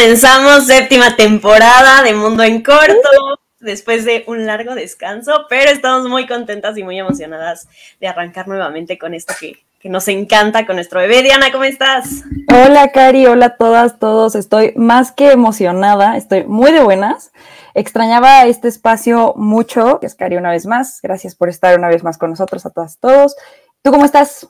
comenzamos séptima temporada de Mundo en Corto, después de un largo descanso, pero estamos muy contentas y muy emocionadas de arrancar nuevamente con esto que, nos encanta con nuestro bebé. Diana, ¿cómo estás? Hola, Cari, hola a todas, todos. Estoy más que emocionada, estoy muy de buenas. Extrañaba este espacio mucho. Es Cari una vez más. Gracias por estar una vez más con nosotros, a todas, todos. ¿Tú cómo estás?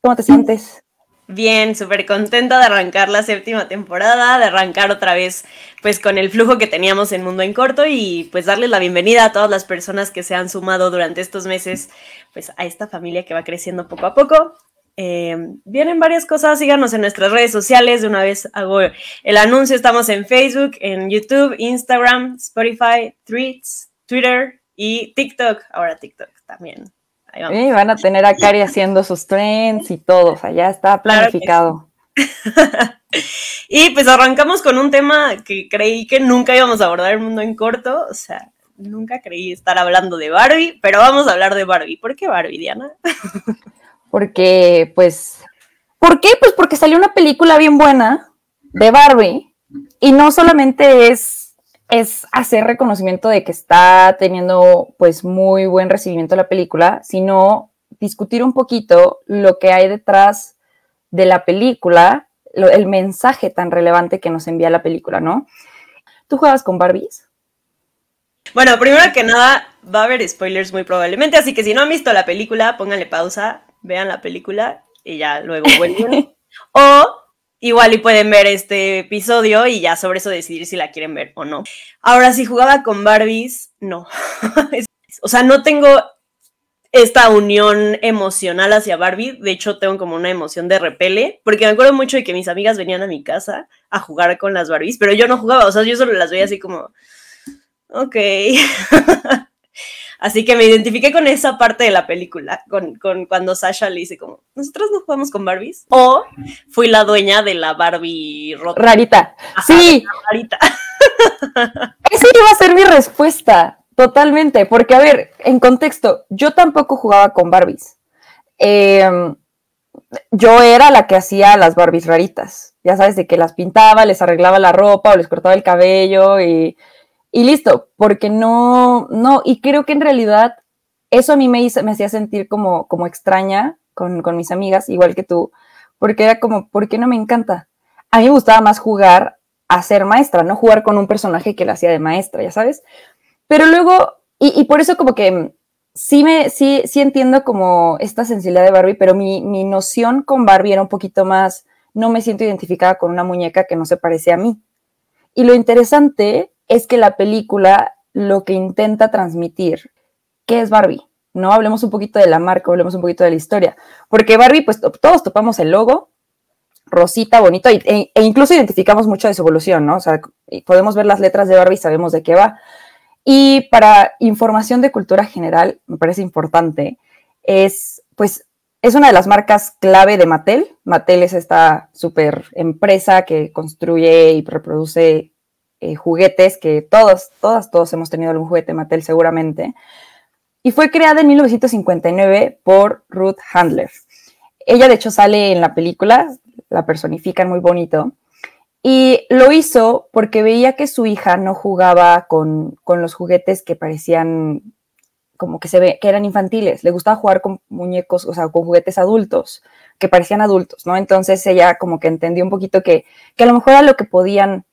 ¿Cómo te sientes? Bien, súper contenta de arrancar la séptima temporada, de arrancar otra vez pues con el flujo que teníamos en Mundo en Corto y pues darles la bienvenida a todas las personas que se han sumado durante estos meses pues a esta familia que va creciendo poco a poco. Eh, vienen varias cosas, síganos en nuestras redes sociales, de una vez hago el anuncio, estamos en Facebook, en YouTube, Instagram, Spotify, Tweets, Twitter y TikTok, ahora TikTok también. Y van a tener a Cari haciendo sus trends y todo, o sea, ya está planificado. y pues arrancamos con un tema que creí que nunca íbamos a abordar el mundo en corto, o sea, nunca creí estar hablando de Barbie, pero vamos a hablar de Barbie. ¿Por qué Barbie, Diana? porque, pues, ¿por qué? Pues porque salió una película bien buena de Barbie y no solamente es es hacer reconocimiento de que está teniendo pues muy buen recibimiento la película, sino discutir un poquito lo que hay detrás de la película, el mensaje tan relevante que nos envía la película, ¿no? ¿Tú juegas con Barbies? Bueno, primero que nada, va a haber spoilers muy probablemente, así que si no han visto la película, pónganle pausa, vean la película y ya luego vuelven. o igual y pueden ver este episodio y ya sobre eso decidir si la quieren ver o no. Ahora, si jugaba con Barbies, no. o sea, no tengo esta unión emocional hacia Barbie. De hecho, tengo como una emoción de repele, porque me acuerdo mucho de que mis amigas venían a mi casa a jugar con las Barbies, pero yo no jugaba, o sea, yo solo las veía así como, ok. Así que me identifiqué con esa parte de la película, con, cuando Sasha le dice como, nosotros no jugamos con Barbies. O fui la dueña de la Barbie rota. Rarita. sí. Rarita. Esa iba a ser mi respuesta, totalmente. Porque, a ver, en contexto, yo tampoco jugaba con Barbies. Em, yo era la que hacía las Barbies raritas. Ya sabes, de que las pintaba, les arreglaba la ropa o les cortaba el cabello y y listo, porque no, no, y creo que en realidad eso a mí me, hizo, me hacía sentir como, como extraña con, mis amigas, igual que tú, porque era como, ¿por qué no me encanta? A mí me gustaba más jugar a ser maestra, no jugar con un personaje que lo hacía de maestra, ya sabes. Pero luego, y, por eso como que sí me, sí, sí entiendo como esta sensibilidad de Barbie, pero mi, mi noción con Barbie era un poquito más, no me siento identificada con una muñeca que no se parece a mí. Y lo interesante es que la película lo que intenta transmitir, ¿qué es Barbie? No hablemos un poquito de la marca, hablemos un poquito de la historia. Porque Barbie, pues todos topamos el logo, rosita, bonito, e, e, incluso identificamos mucho de su evolución, ¿no? O sea, podemos ver las letras de Barbie y sabemos de qué va. Y para información de cultura general, me parece importante, es, pues, es una de las marcas clave de Mattel. Mattel es esta super empresa que construye y reproduce eh, juguetes que todos, todas, todos hemos tenido algún juguete Mattel seguramente. Y fue creada en 1959 por Ruth Handler. Ella de hecho sale en la película, la personifican muy bonito. Y lo hizo porque veía que su hija no jugaba con, con los juguetes que parecían como que se ve que eran infantiles. Le gustaba jugar con muñecos, o sea, con juguetes adultos, que parecían adultos, ¿no? Entonces ella como que entendió un poquito que, que a lo mejor era lo que podían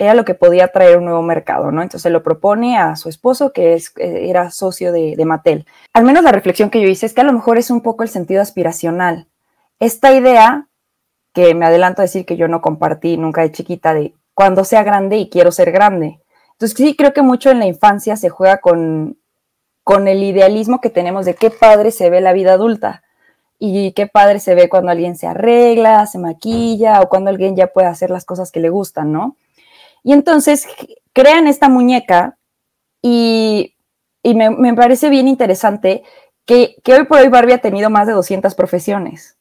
era lo que podía traer un nuevo mercado, ¿no? Entonces lo propone a su esposo, que es, eh, era socio de, de Mattel. Al menos la reflexión que yo hice es que a lo mejor es un poco el sentido aspiracional. Esta idea, que me adelanto a decir que yo no compartí nunca de chiquita, de cuando sea grande y quiero ser grande. Entonces sí creo que mucho en la infancia se juega con, con el idealismo que tenemos de qué padre se ve la vida adulta y qué padre se ve cuando alguien se arregla, se maquilla o cuando alguien ya puede hacer las cosas que le gustan, ¿no? Y entonces crean esta muñeca y, me, parece bien interesante que, hoy por hoy Barbie ha tenido más de 200 profesiones.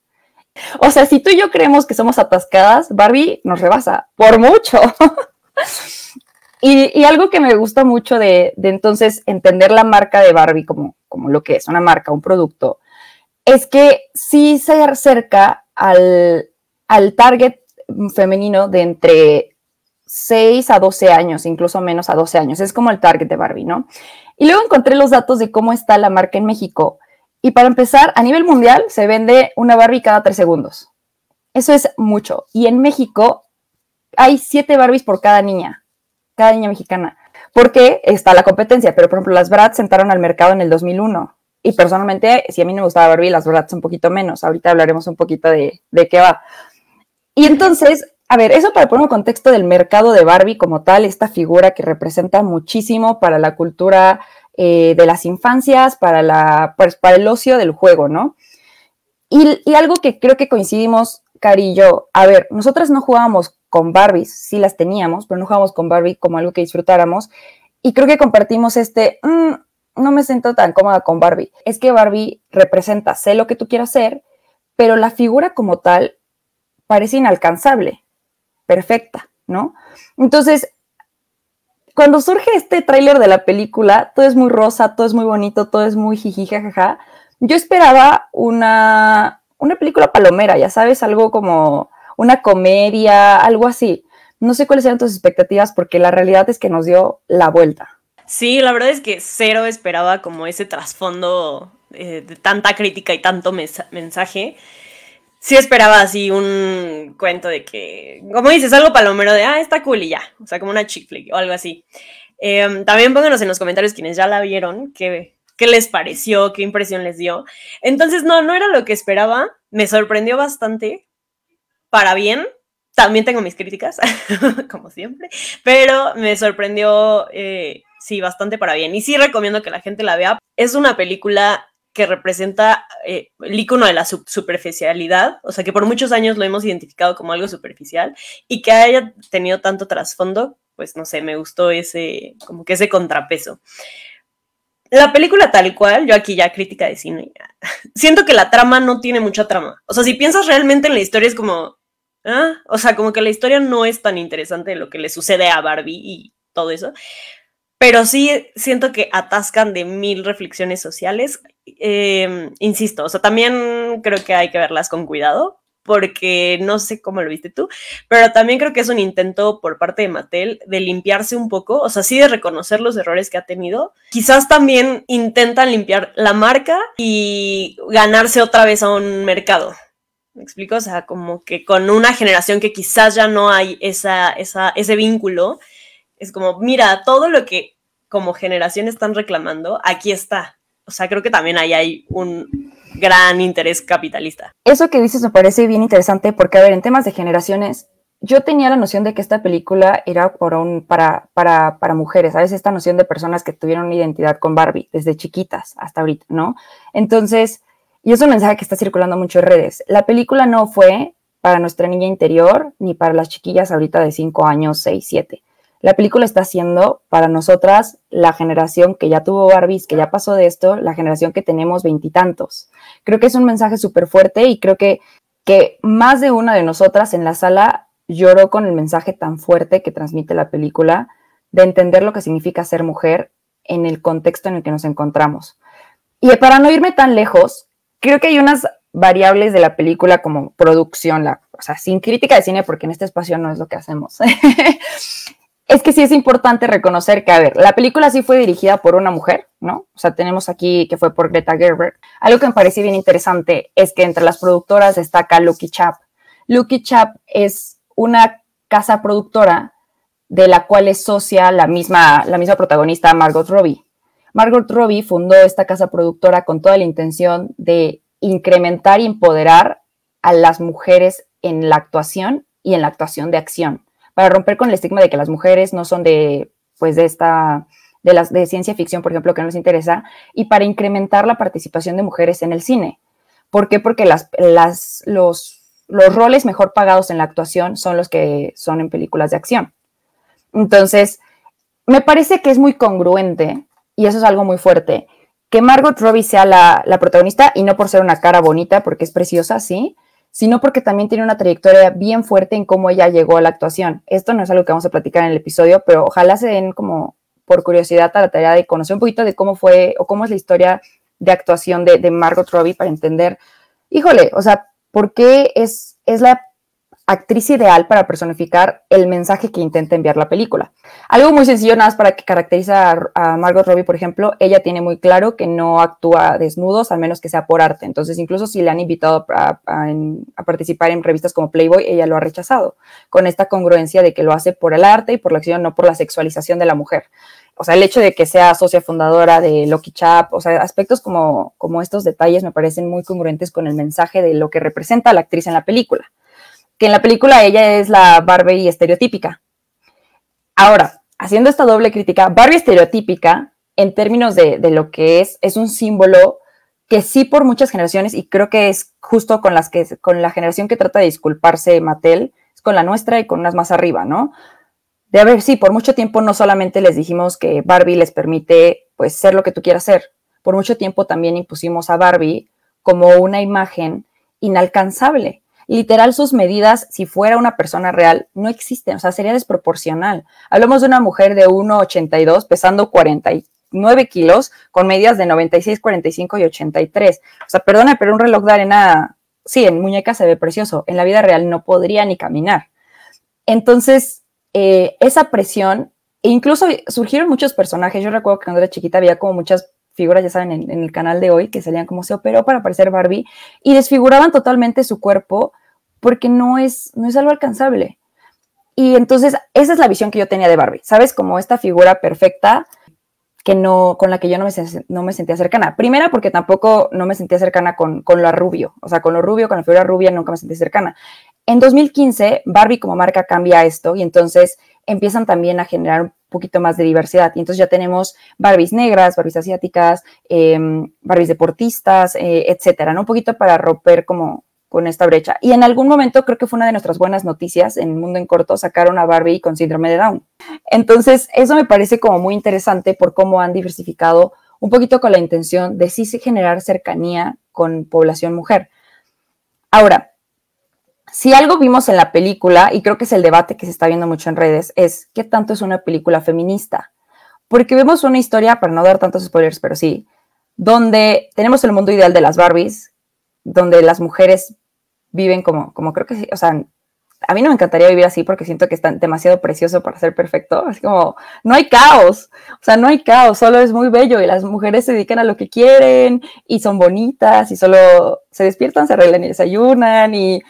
O sea, si tú y yo creemos que somos atascadas, Barbie nos rebasa por mucho. y, algo que me gusta mucho de, entonces entender la marca de Barbie como, como lo que es una marca, un producto, es que sí se acerca al, al target femenino de entre 6 a 12 años, incluso menos a 12 años. Es como el target de Barbie, ¿no? Y luego encontré los datos de cómo está la marca en México. Y para empezar, a nivel mundial se vende una Barbie cada 3 segundos. Eso es mucho. Y en México hay 7 Barbies por cada niña, cada niña mexicana. Porque está la competencia, pero por ejemplo las Bratz entraron al mercado en el 2001. Y personalmente, si a mí no me gustaba Barbie, las Bratz un poquito menos. Ahorita hablaremos un poquito de, de qué va. Y entonces, a ver, eso para poner un contexto del mercado de Barbie como tal, esta figura que representa muchísimo para la cultura eh, de las infancias, para, la, pues, para el ocio del juego, ¿no? Y, algo que creo que coincidimos, Cari y yo, a ver, nosotras no jugábamos con Barbies, sí las teníamos, pero no jugábamos con Barbie como algo que disfrutáramos. Y creo que compartimos este, mm, no me siento tan cómoda con Barbie. Es que Barbie representa, sé lo que tú quieras hacer, pero la figura como tal parece inalcanzable, perfecta, ¿no? Entonces, cuando surge este tráiler de la película, todo es muy rosa, todo es muy bonito, todo es muy jiji, jajaja. Yo esperaba una, una película palomera, ya sabes, algo como una comedia, algo así. No sé cuáles eran tus expectativas porque la realidad es que nos dio la vuelta. Sí, la verdad es que cero esperaba como ese trasfondo eh, de tanta crítica y tanto mensaje. Sí esperaba así un cuento de que, como dices, algo palomero de, ah, está cool y ya. O sea, como una chick flick o algo así. Em, también pónganos en los comentarios quienes ya la vieron, qué, qué les pareció, qué impresión les dio. Entonces, no, no era lo que esperaba. Me sorprendió bastante para bien. También tengo mis críticas, como siempre, pero me sorprendió, eh, sí, bastante para bien. Y sí recomiendo que la gente la vea. Es una película que representa eh, el icono de la superficialidad, o sea, que por muchos años lo hemos identificado como algo superficial y que haya tenido tanto trasfondo, pues no sé, me gustó ese, como que ese contrapeso. La película tal cual, yo aquí ya crítica de cine, siento que la trama no tiene mucha trama. O sea, si piensas realmente en la historia es como, ¿Ah? O sea, como que la historia no es tan interesante de lo que le sucede a Barbie y todo eso. Pero sí siento que atascan de mil reflexiones sociales. Em, insisto, o sea, también creo que hay que verlas con cuidado, porque no sé cómo lo viste tú, pero también creo que es un intento por parte de Mattel de limpiarse un poco, o sea, sí de reconocer los errores que ha tenido. Quizás también intentan limpiar la marca y ganarse otra vez a un mercado. ¿Me explico? O sea, como que con una generación que quizás ya no hay esa, esa, ese vínculo, es como, mira, todo lo que como generación están reclamando, aquí está. O sea, creo que también ahí hay un gran interés capitalista. Eso que dices me parece bien interesante porque, a ver, en temas de generaciones, yo tenía la noción de que esta película era por un, para, para, para mujeres, ¿sabes? Esta noción de personas que tuvieron una identidad con Barbie desde chiquitas hasta ahorita, ¿no? Entonces, y es un mensaje que está circulando mucho en redes. La película no fue para nuestra niña interior ni para las chiquillas ahorita de 5 años, 6, 7. La película está siendo para nosotras la generación que ya tuvo Barbies, que ya pasó de esto, la generación que tenemos veintitantos. Creo que es un mensaje súper fuerte y creo que, que más de una de nosotras en la sala lloró con el mensaje tan fuerte que transmite la película de entender lo que significa ser mujer en el contexto en el que nos encontramos. Y para no irme tan lejos, creo que hay unas variables de la película como producción, la, o sea, sin crítica de cine, porque en este espacio no es lo que hacemos. es que sí es importante reconocer que, a ver, la película sí fue dirigida por una mujer, ¿no? O sea, tenemos aquí que fue por Greta Gerber. Algo que me pareció bien interesante es que entre las productoras destaca Lucky Chap. Lucky Chap es una casa productora de la cual es socia la misma, la misma protagonista Margot Robbie. Margot Robbie fundó esta casa productora con toda la intención de incrementar y empoderar a las mujeres en la actuación y en la actuación de acción, para romper con el estigma de que las mujeres no son de, pues, de esta, de las de ciencia ficción, por ejemplo, que no les interesa, y para incrementar la participación de mujeres en el cine. ¿Por qué? Porque las, los, los roles mejor pagados en la actuación son los que son en películas de acción. Entonces, me parece que es muy congruente y eso es algo muy fuerte. Que Margot Robbie sea la, protagonista, y no por ser una cara bonita, porque es preciosa, sí, sino porque también tiene una trayectoria bien fuerte en cómo ella llegó a la actuación. Esto no es algo que vamos a platicar en el episodio, pero ojalá se den como por curiosidad a la tarea de conocer un poquito de cómo fue o cómo es la historia de actuación de, de Margot Robbie para entender, híjole, o sea, ¿por qué es, es la actriz ideal para personificar el mensaje que intenta enviar la película. Algo muy sencillo, nada más para que caracteriza a, Margot Robbie, por ejemplo, ella tiene muy claro que no actúa desnudos, al menos que sea por arte. Entonces, incluso si le han invitado a, participar en revistas como Playboy, ella lo ha rechazado, con esta congruencia de que lo hace por el arte y por la acción, no por la sexualización de la mujer. O sea, el hecho de que sea socia fundadora de Lucky Chap, o sea, aspectos como, como estos detalles me parecen muy congruentes con el mensaje de lo que representa la actriz en la película que en la película ella es la Barbie estereotípica. Ahora, haciendo esta doble crítica, Barbie estereotípica, en términos de, lo que es, es un símbolo que sí por muchas generaciones, y creo que es justo con, las que, con la generación que trata de disculparse Mattel, es con la nuestra y con unas más arriba, ¿no? De haber, sí, por mucho tiempo no solamente les dijimos que Barbie les permite, pues, ser lo que tú quieras ser, por mucho tiempo también impusimos a Barbie como una imagen inalcanzable literal sus medidas, si fuera una persona real, no existen, o sea, sería desproporcional. Hablamos de una mujer de 1,82 pesando 49 kilos con medidas de 96, 45 y 83. O sea, perdona, pero un reloj de arena, sí, en muñeca se ve precioso, en la vida real no podría ni caminar. Entonces, eh, esa presión, e incluso surgieron muchos personajes, yo recuerdo que cuando era chiquita había como muchas figuras, ya saben, en, el canal de hoy, que salían como se operó para parecer Barbie y desfiguraban totalmente su cuerpo porque no es, no es algo alcanzable. Y entonces esa es la visión que yo tenía de Barbie, ¿sabes? Como esta figura perfecta que no, con la que yo no me, no me sentía cercana. Primera, porque tampoco no me sentía cercana con, con lo rubio, o sea, con lo rubio, con la figura rubia nunca me sentí cercana. En 2015, Barbie como marca cambia esto y entonces empiezan también a generar poquito más de diversidad. Y entonces ya tenemos Barbies negras, Barbies asiáticas, em, Barbies deportistas, eh, etcétera, ¿no? Un poquito para romper como, con esta brecha. Y en algún momento creo que fue una de nuestras buenas noticias en Mundo en Corto, sacaron a Barbie con síndrome de Down. Entonces, eso me parece como muy interesante por cómo han diversificado un poquito con la intención de sí generar cercanía con población mujer. Ahora, si algo vimos en la película, y creo que es el debate que se está viendo mucho en redes, es qué tanto es una película feminista. Porque vemos una historia, para no dar tantos spoilers, pero sí, donde tenemos el mundo ideal de las Barbies, donde las mujeres viven como, como creo que sí, o sea, a mí no me encantaría vivir así porque siento que es demasiado precioso para ser perfecto. Así como, no hay caos, o sea, no hay caos, solo es muy bello y las mujeres se dedican a lo que quieren y son bonitas y solo se despiertan, se arreglan y desayunan y,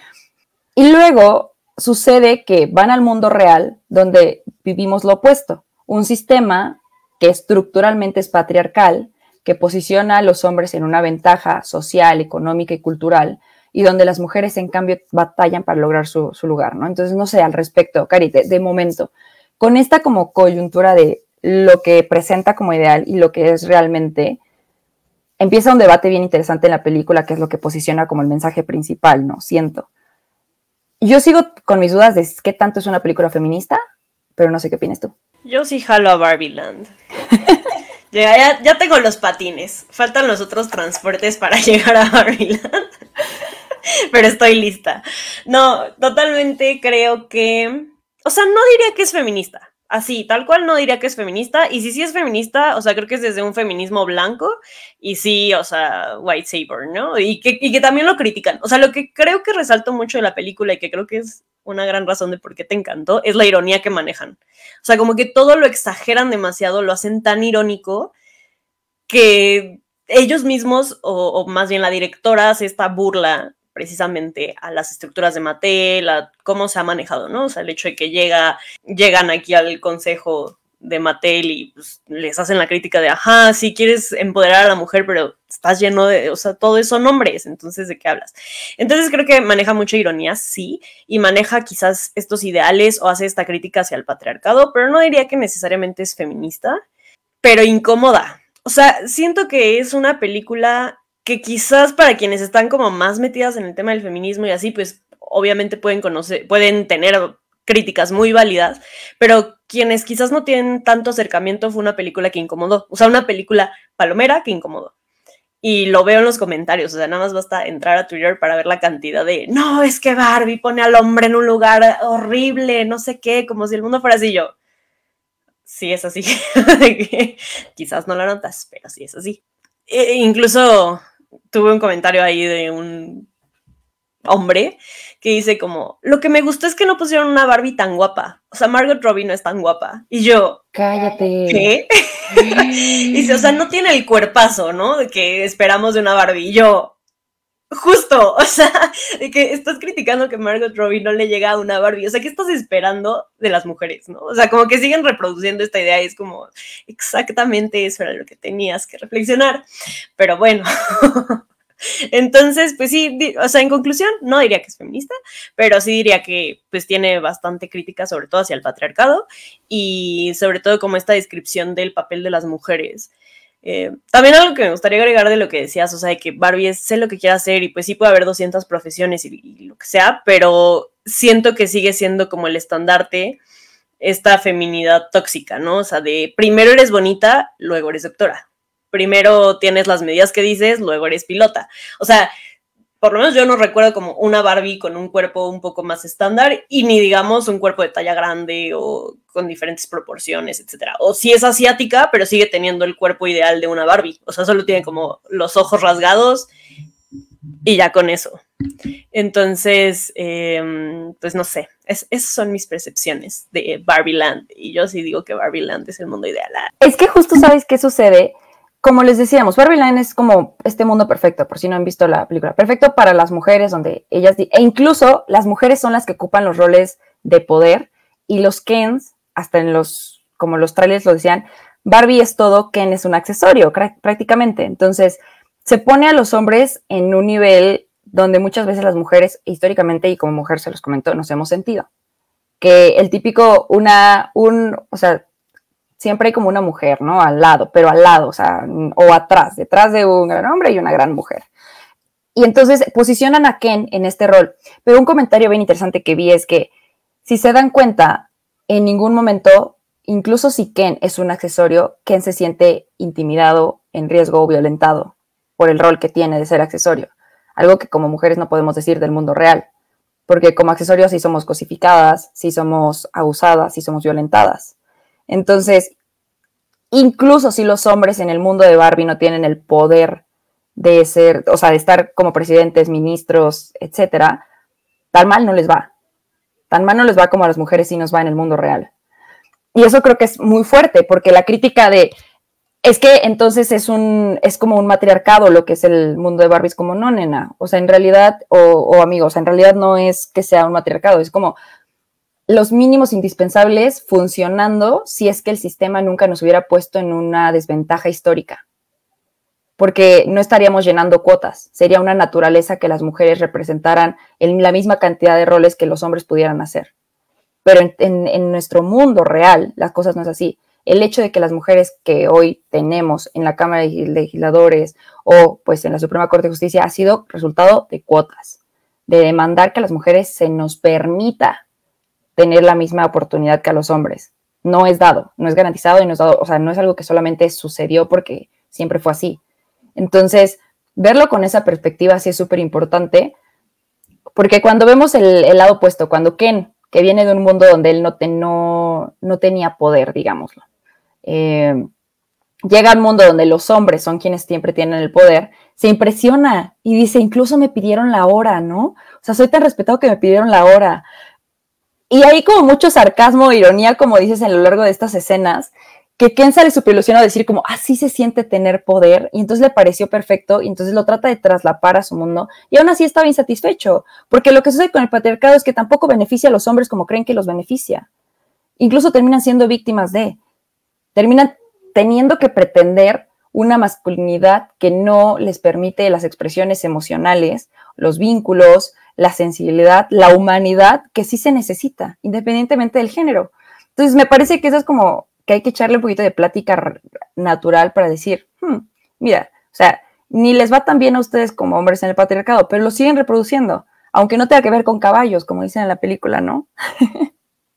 y luego sucede que van al mundo real donde vivimos lo opuesto, un sistema que estructuralmente es patriarcal, que posiciona a los hombres en una ventaja social, económica y cultural, y donde las mujeres, en cambio, batallan para lograr su, lugar, ¿no? Entonces, no sé, al respecto, Cari, de, momento, con esta como coyuntura de lo que presenta como ideal y lo que es realmente, empieza un debate bien interesante en la película, que es lo que posiciona como el mensaje principal, ¿no? Siento. Yo sigo con mis dudas de qué tanto es una película feminista, pero no sé qué opinas tú. Yo sí jalo a Barbie Land. ya, ya, tengo los patines. Faltan los otros transportes para llegar a Barbie Land. pero estoy lista. No, totalmente creo que, o sea, no diría que es feminista. Así, tal cual no diría que es feminista. Y si sí es feminista, o sea, creo que es desde un feminismo blanco y sí, o sea, white saber, ¿no? Y que, y que también lo critican. O sea, lo que creo que resalto mucho de la película y que creo que es una gran razón de por qué te encantó es la ironía que manejan. O sea, como que todo lo exageran demasiado, lo hacen tan irónico que ellos mismos, o, o más bien la directora, hace esta burla precisamente a las estructuras de Mattel, a cómo se ha manejado, ¿no? O sea, el hecho de que llega, llegan aquí al consejo de Mattel y pues, les hacen la crítica de, ajá, si quieres empoderar a la mujer, pero estás lleno de, o sea, todo eso son hombres, entonces, ¿de qué hablas? Entonces creo que maneja mucha ironía, sí, y maneja quizás estos ideales o hace esta crítica hacia el patriarcado, pero no diría que necesariamente es feminista, pero incómoda. O sea, siento que es una película que quizás para quienes están como más metidas en el tema del feminismo y así, pues obviamente pueden conocer, pueden tener críticas muy válidas, pero quienes quizás no tienen tanto acercamiento fue una película que incomodó, o sea, una película palomera que incomodó. Y lo veo en los comentarios, o sea, nada más basta entrar a Twitter para ver la cantidad de, no, es que Barbie pone al hombre en un lugar horrible, no sé qué, como si el mundo fuera así yo. Sí, es así. quizás no lo notas, pero sí es así. E incluso tuve un comentario ahí de un hombre que dice como, lo que me gustó es que no pusieron una Barbie tan guapa. O sea, Margot Robbie no es tan guapa. Y yo, cállate. ¿Qué? y dice, o sea, no tiene el cuerpazo, ¿no? De que esperamos de una Barbie. Y yo, justo, o sea, de que estás criticando que Margot Robbie no le llega a una Barbie. O sea, ¿qué estás esperando de las mujeres, no? O sea, como que siguen reproduciendo esta idea y es como, exactamente eso era lo que tenías que reflexionar. Pero bueno. Entonces, pues sí, o sea, en conclusión, no diría que es feminista, pero sí diría que pues tiene bastante crítica, sobre todo hacia el patriarcado y sobre todo como esta descripción del papel de las mujeres. Eh, también algo que me gustaría agregar de lo que decías, o sea, de que Barbie es, sé lo que quiere hacer y pues sí puede haber 200 profesiones y, y lo que sea, pero siento que sigue siendo como el estandarte esta feminidad tóxica, ¿no? O sea, de primero eres bonita, luego eres doctora primero tienes las medidas que dices, luego eres pilota. O sea, por lo menos yo no recuerdo como una Barbie con un cuerpo un poco más estándar y ni digamos un cuerpo de talla grande o con diferentes proporciones, etcétera. O si es asiática, pero sigue teniendo el cuerpo ideal de una Barbie. O sea, solo tiene como los ojos rasgados y ya con eso. Entonces, em, pues no sé, esas son mis percepciones de Barbie Land. Y yo sí digo que Barbie Land es el mundo ideal. Es que justo sabes qué sucede como les decíamos, Barbie Line es como este mundo perfecto, por si no han visto la película, perfecto para las mujeres, donde ellas, e incluso las mujeres son las que ocupan los roles de poder y los Kens, hasta en los, como los trailers lo decían, Barbie es todo, Ken es un accesorio prácticamente. Entonces, se pone a los hombres en un nivel donde muchas veces las mujeres, históricamente, y como mujer se los comentó, nos hemos sentido. Que el típico, una, un, o sea, siempre hay como una mujer, ¿no? Al lado, pero al lado, o sea, atrás, detrás de un gran hombre y una gran mujer. Y entonces posicionan a Ken en este rol. Pero un comentario bien interesante que vi es que, si se dan cuenta, en ningún momento, incluso si Ken es un accesorio, Ken se siente intimidado, en riesgo o violentado por el rol que tiene de ser accesorio. Algo que como mujeres no podemos decir del mundo real. Porque como accesorios sí somos cosificadas, sí somos abusadas, sí somos violentadas. Entonces, incluso si los hombres en el mundo de Barbie no tienen el poder de ser, o sea, de estar como presidentes, ministros, etcétera, tan mal no les va. Tan mal no les va como a las mujeres si nos va en el mundo real. Y eso creo que es muy fuerte, porque la crítica de es que entonces es un es como un matriarcado lo que es el mundo de Barbie es como no nena o sea en realidad o, o amigos en realidad no es que sea un matriarcado es como los mínimos indispensables funcionando si es que el sistema nunca nos hubiera puesto en una desventaja histórica. Porque no estaríamos llenando cuotas. Sería una naturaleza que las mujeres representaran en la misma cantidad de roles que los hombres pudieran hacer. Pero en, nuestro mundo real, las cosas no es así. El hecho de que las mujeres que hoy tenemos en la Cámara de Legisladores o pues en la Suprema Corte de Justicia ha sido resultado de cuotas, de demandar que a las mujeres se nos permita tener la misma oportunidad que a los hombres. No es dado, no es garantizado y no es dado, o sea, no es algo que solamente sucedió porque siempre fue así. Entonces, verlo con esa perspectiva sí es súper importante, porque cuando vemos el, lado opuesto, cuando Ken, que viene de un mundo donde él no, no, no tenía poder, digámoslo, eh, llega al mundo donde los hombres son quienes siempre tienen el poder, se impresiona y dice, incluso me pidieron la hora, ¿no? O sea, soy tan respetado que me pidieron la hora. Y hay como mucho sarcasmo, ironía, como dices, en lo largo de estas escenas, que Ken sale super ilusionado a decir como, así se siente tener poder, y entonces le pareció perfecto, y entonces lo trata de traslapar a su mundo, y aún así estaba insatisfecho, porque lo que sucede con el patriarcado es que tampoco beneficia a los hombres como creen que los beneficia. Incluso terminan siendo víctimas de, terminan teniendo que pretender una masculinidad que no les permite las expresiones emocionales, los vínculos, la sensibilidad, la humanidad que sí se necesita, independientemente del género. Entonces, me parece que eso es como que hay que echarle un poquito de plática natural para decir, hmm, mira, o sea, ni les va tan bien a ustedes como hombres en el patriarcado, pero lo siguen reproduciendo, aunque no tenga que ver con caballos, como dicen en la película, ¿no?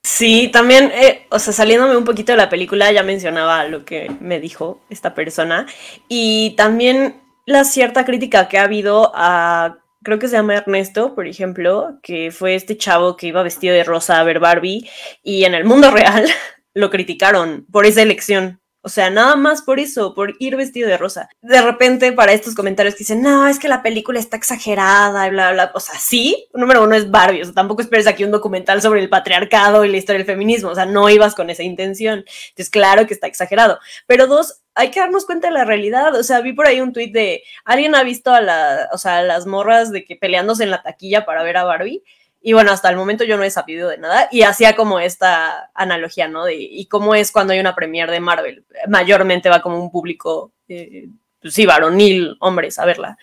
Sí, también, eh, o sea, saliéndome un poquito de la película, ya mencionaba lo que me dijo esta persona y también la cierta crítica que ha habido a creo que se llama Ernesto, por ejemplo, que fue este chavo que iba vestido de rosa a ver Barbie y en el mundo real lo criticaron por esa elección O sea, nada más por eso, por ir vestido de rosa. De repente, para estos comentarios que dicen, no, es que la película está exagerada y bla, bla, O sea, sí, número uno es Barbie. O sea, tampoco esperes aquí un documental sobre el patriarcado y la historia del feminismo. O sea, no ibas con esa intención. Entonces, claro que está exagerado. Pero dos, hay que darnos cuenta de la realidad. O sea, vi por ahí un tuit de alguien ha visto a, la, o sea, las morras de que peleándose en la taquilla para ver a Barbie. Y bueno, hasta el momento yo no he sabido de nada y hacía como esta analogía, ¿no? Y cómo es cuando hay una premiere de Marvel. Mayormente va como un público, eh, pues sí, varonil, hombres, a verla.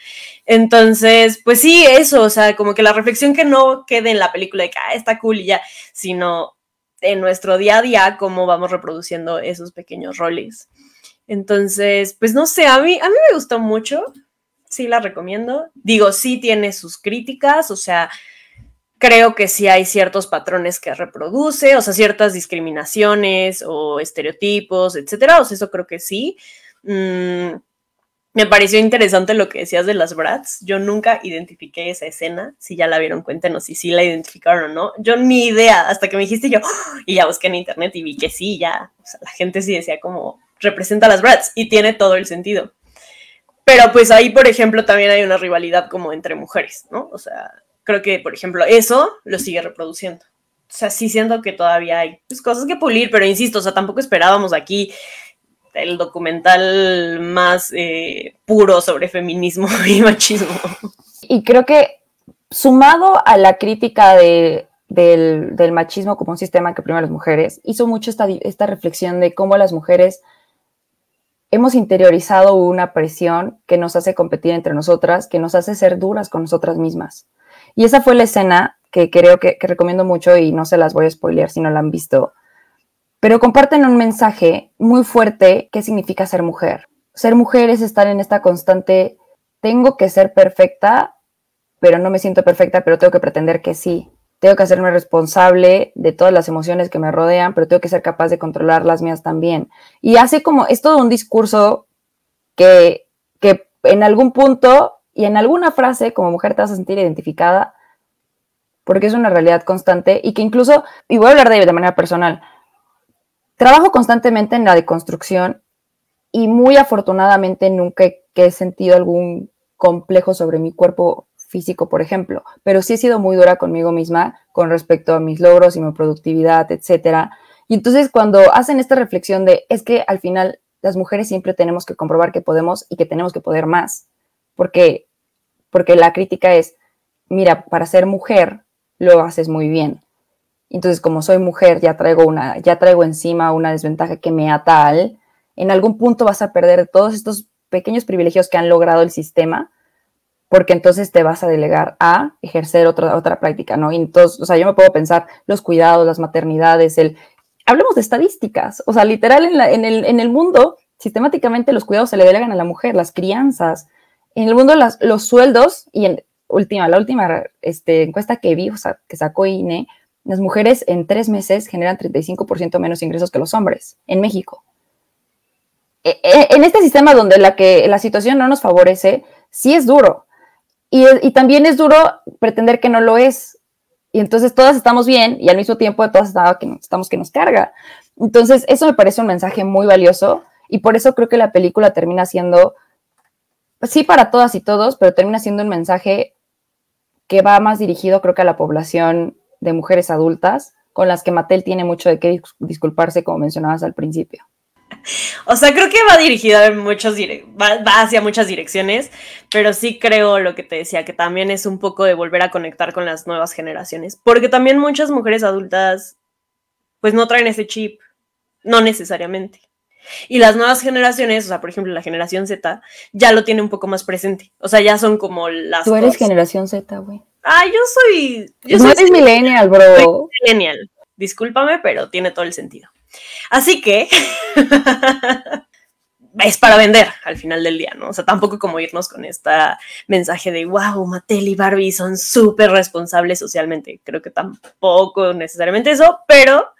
Entonces, pues sí, eso, o sea, como que la reflexión que no quede en la película de que, ah, está cool y ya, sino en nuestro día a día, cómo vamos reproduciendo esos pequeños roles. Entonces, pues no sé, a mí, a mí me gustó mucho, sí la recomiendo. Digo, sí tiene sus críticas, o sea, creo que sí hay ciertos patrones que reproduce, o sea, ciertas discriminaciones o estereotipos, etcétera. O sea, eso creo que sí. Mm, me pareció interesante lo que decías de las Brats. Yo nunca identifiqué esa escena. Si ya la vieron, cuéntenos si sí la identificaron o no. Yo ni idea, hasta que me dijiste yo, ¡ah! y ya busqué en internet y vi que sí, ya. O sea, la gente sí decía como, representa a las Brats y tiene todo el sentido. Pero pues ahí, por ejemplo, también hay una rivalidad como entre mujeres, ¿no? O sea, creo que, por ejemplo, eso lo sigue reproduciendo. O sea, sí siento que todavía hay pues, cosas que pulir, pero insisto, o sea, tampoco esperábamos aquí el documental más eh, puro sobre feminismo y machismo. Y creo que sumado a la crítica de, del, del, machismo como un sistema que oprime a las mujeres, hizo mucho esta, esta reflexión de cómo las mujeres hemos interiorizado una presión que nos hace competir entre nosotras, que nos hace ser duras con nosotras mismas. Y esa fue la escena que creo que, recomiendo mucho y no se las voy a spoilear si no la han visto. Pero comparten un mensaje muy fuerte que significa ser mujer. Ser mujer es estar en esta constante, tengo que ser perfecta, pero no me siento perfecta, pero tengo que pretender que sí. Tengo que hacerme responsable de todas las emociones que me rodean, pero tengo que ser capaz de controlar las mías también. Y hace como, es todo un discurso que, que en algún punto y en alguna frase como mujer te vas a sentir identificada porque es una realidad constante y que incluso, y voy a hablar de ello de manera personal, trabajo constantemente en la deconstrucción y muy afortunadamente nunca he, sentido algún complejo sobre mi cuerpo físico, por ejemplo, pero sí he sido muy dura conmigo misma con respecto a mis logros y mi productividad, etcétera. Y entonces cuando hacen esta reflexión de es que al final las mujeres siempre tenemos que comprobar que podemos y que tenemos que poder más, porque porque la crítica es, mira, para ser mujer lo haces muy bien. Entonces, como soy mujer, ya traigo una, ya traigo encima una desventaja que me ata al, en algún punto vas a perder todos estos pequeños privilegios que han logrado el sistema, porque entonces te vas a delegar a ejercer otra, otra práctica, ¿no? Y entonces, o sea, yo me puedo pensar los cuidados, las maternidades, el... Hablemos de estadísticas, o sea, literal en, en, el, en el mundo, sistemáticamente los cuidados se le delegan a la mujer, las crianzas, en el mundo los sueldos, y en última, la última este, encuesta que vi, o sea, que sacó INE, las mujeres en tres meses generan 35% menos ingresos que los hombres en México. E, e, en este sistema donde la, que, la situación no nos favorece, sí es duro. Y, y, también es duro pretender que no lo es. Y entonces todas estamos bien y al mismo tiempo todas estamos que nos carga. Entonces eso me parece un mensaje muy valioso y por eso creo que la película termina siendo sí para todas y todos, pero termina siendo un mensaje que va más dirigido creo que a la población de mujeres adultas, con las que Mattel tiene mucho de qué disculparse, como mencionabas al principio. O sea, creo que va dirigido a muchos va, va, hacia muchas direcciones, pero sí creo lo que te decía, que también es un poco de volver a conectar con las nuevas generaciones, porque también muchas mujeres adultas pues no traen ese chip, no necesariamente. Y las nuevas generaciones, o sea, por ejemplo, la generación Z, ya lo tiene un poco más presente. O sea, ya son como las. Tú eres generación Z, güey. Ah, yo soy. Yo no eres millennial, bro. millennial. Discúlpame, pero tiene todo el sentido. Así que. es para vender al final del día, ¿no? O sea, tampoco como irnos con este mensaje de, wow, Mattel y Barbie son súper responsables socialmente. Creo que tampoco necesariamente eso, pero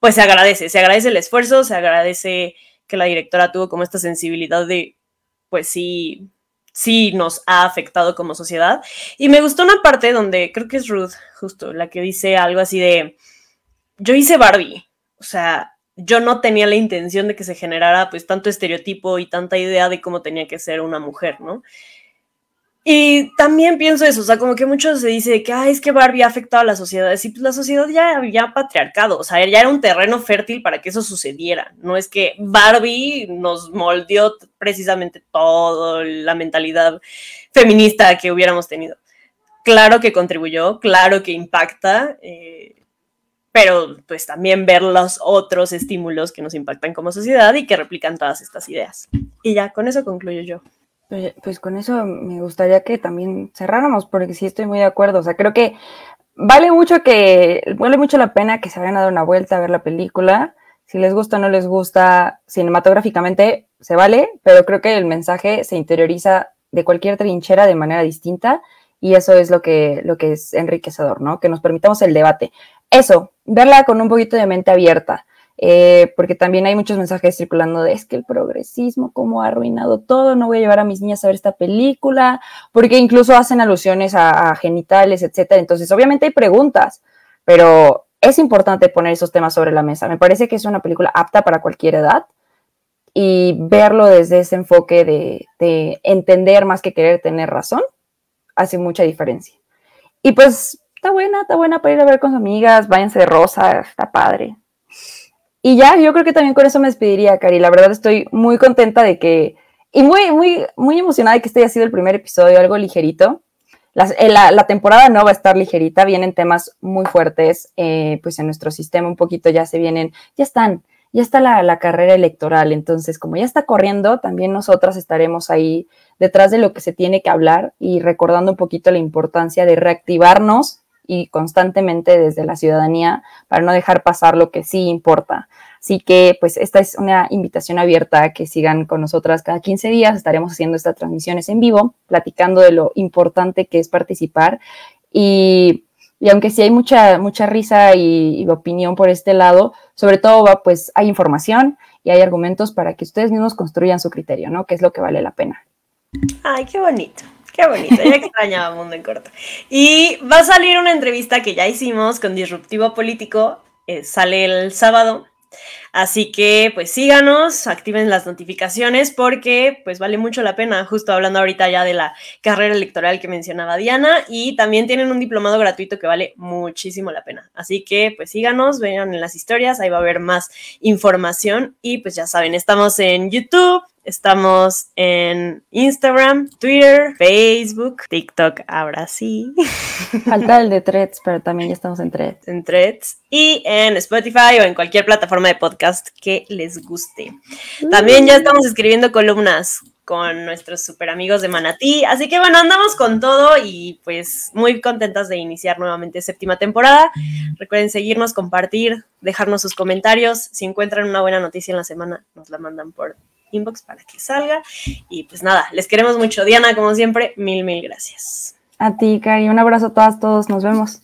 pues se agradece, se agradece el esfuerzo, se agradece que la directora tuvo como esta sensibilidad de, pues sí, sí nos ha afectado como sociedad. Y me gustó una parte donde creo que es Ruth, justo, la que dice algo así de, yo hice Barbie, o sea, yo no tenía la intención de que se generara pues tanto estereotipo y tanta idea de cómo tenía que ser una mujer, ¿no? Y también pienso eso, o sea, como que mucho se dice que, es que Barbie ha afectado a la sociedad. Sí, pues la sociedad ya había patriarcado, o sea, ya era un terreno fértil para que eso sucediera. No es que Barbie nos moldeó precisamente toda la mentalidad feminista que hubiéramos tenido. Claro que contribuyó, claro que impacta, eh, pero pues también ver los otros estímulos que nos impactan como sociedad y que replican todas estas ideas. Y ya, con eso concluyo yo. Pues, pues, con eso me gustaría que también cerráramos, porque sí estoy muy de acuerdo. O sea, creo que vale mucho que, vale mucho la pena que se vayan a dar una vuelta a ver la película. Si les gusta o no les gusta cinematográficamente, se vale, pero creo que el mensaje se interioriza de cualquier trinchera de manera distinta y eso es lo que, lo que es enriquecedor, ¿no? Que nos permitamos el debate. Eso, verla con un poquito de mente abierta. Eh, porque también hay muchos mensajes circulando de es que el progresismo, cómo ha arruinado todo, no voy a llevar a mis niñas a ver esta película, porque incluso hacen alusiones a, genitales, etcétera. Entonces, obviamente hay preguntas, pero es importante poner esos temas sobre la mesa. Me parece que es una película apta para cualquier edad y verlo desde ese enfoque de, de entender más que querer tener razón hace mucha diferencia. Y pues está buena, está buena para ir a ver con sus amigas, váyanse de rosa, está padre. Y ya, yo creo que también con eso me despediría, Cari. La verdad estoy muy contenta de que, y muy, muy, muy emocionada de que este haya sido el primer episodio, algo ligerito. Eh, la, temporada no va a estar ligerita, vienen temas muy fuertes, eh, pues en nuestro sistema un poquito ya se vienen, ya están, ya está la, la, carrera electoral, entonces como ya está corriendo, también nosotras estaremos ahí detrás de lo que se tiene que hablar y recordando un poquito la importancia de reactivarnos y constantemente desde la ciudadanía para no dejar pasar lo que sí importa. Así que pues esta es una invitación abierta que sigan con nosotras cada 15 días. Estaremos haciendo estas transmisiones en vivo, platicando de lo importante que es participar. Y, aunque sí hay mucha, mucha risa y, y, opinión por este lado, sobre todo pues hay información y hay argumentos para que ustedes mismos construyan su criterio, ¿no? Que es lo que vale la pena. Ay, qué bonito. Qué bonito, ya extrañaba Mundo en Corto. Y va a salir una entrevista que ya hicimos con Disruptivo Político, eh, sale el sábado. Así que pues síganos, activen las notificaciones porque pues vale mucho la pena, justo hablando ahorita ya de la carrera electoral que mencionaba Diana y también tienen un diplomado gratuito que vale muchísimo la pena. Así que pues síganos, vean en las historias, ahí va a haber más información y pues ya saben, estamos en YouTube, Estamos en Instagram, Twitter, Facebook, TikTok, ahora sí. Falta el de Threads, pero también ya estamos en Threads. En Threads. Y en Spotify o en cualquier plataforma de podcast que les guste. También ya estamos escribiendo columnas con nuestros super amigos de Manatí. Así que bueno, andamos con todo y pues muy contentas de iniciar nuevamente séptima temporada. Recuerden seguirnos, compartir, dejarnos sus comentarios. Si encuentran una buena noticia en la semana, nos la mandan por inbox para que salga. Y pues nada, les queremos mucho. Diana, como siempre, mil, mil gracias. A ti, Cari, un abrazo a todas, todos, nos vemos.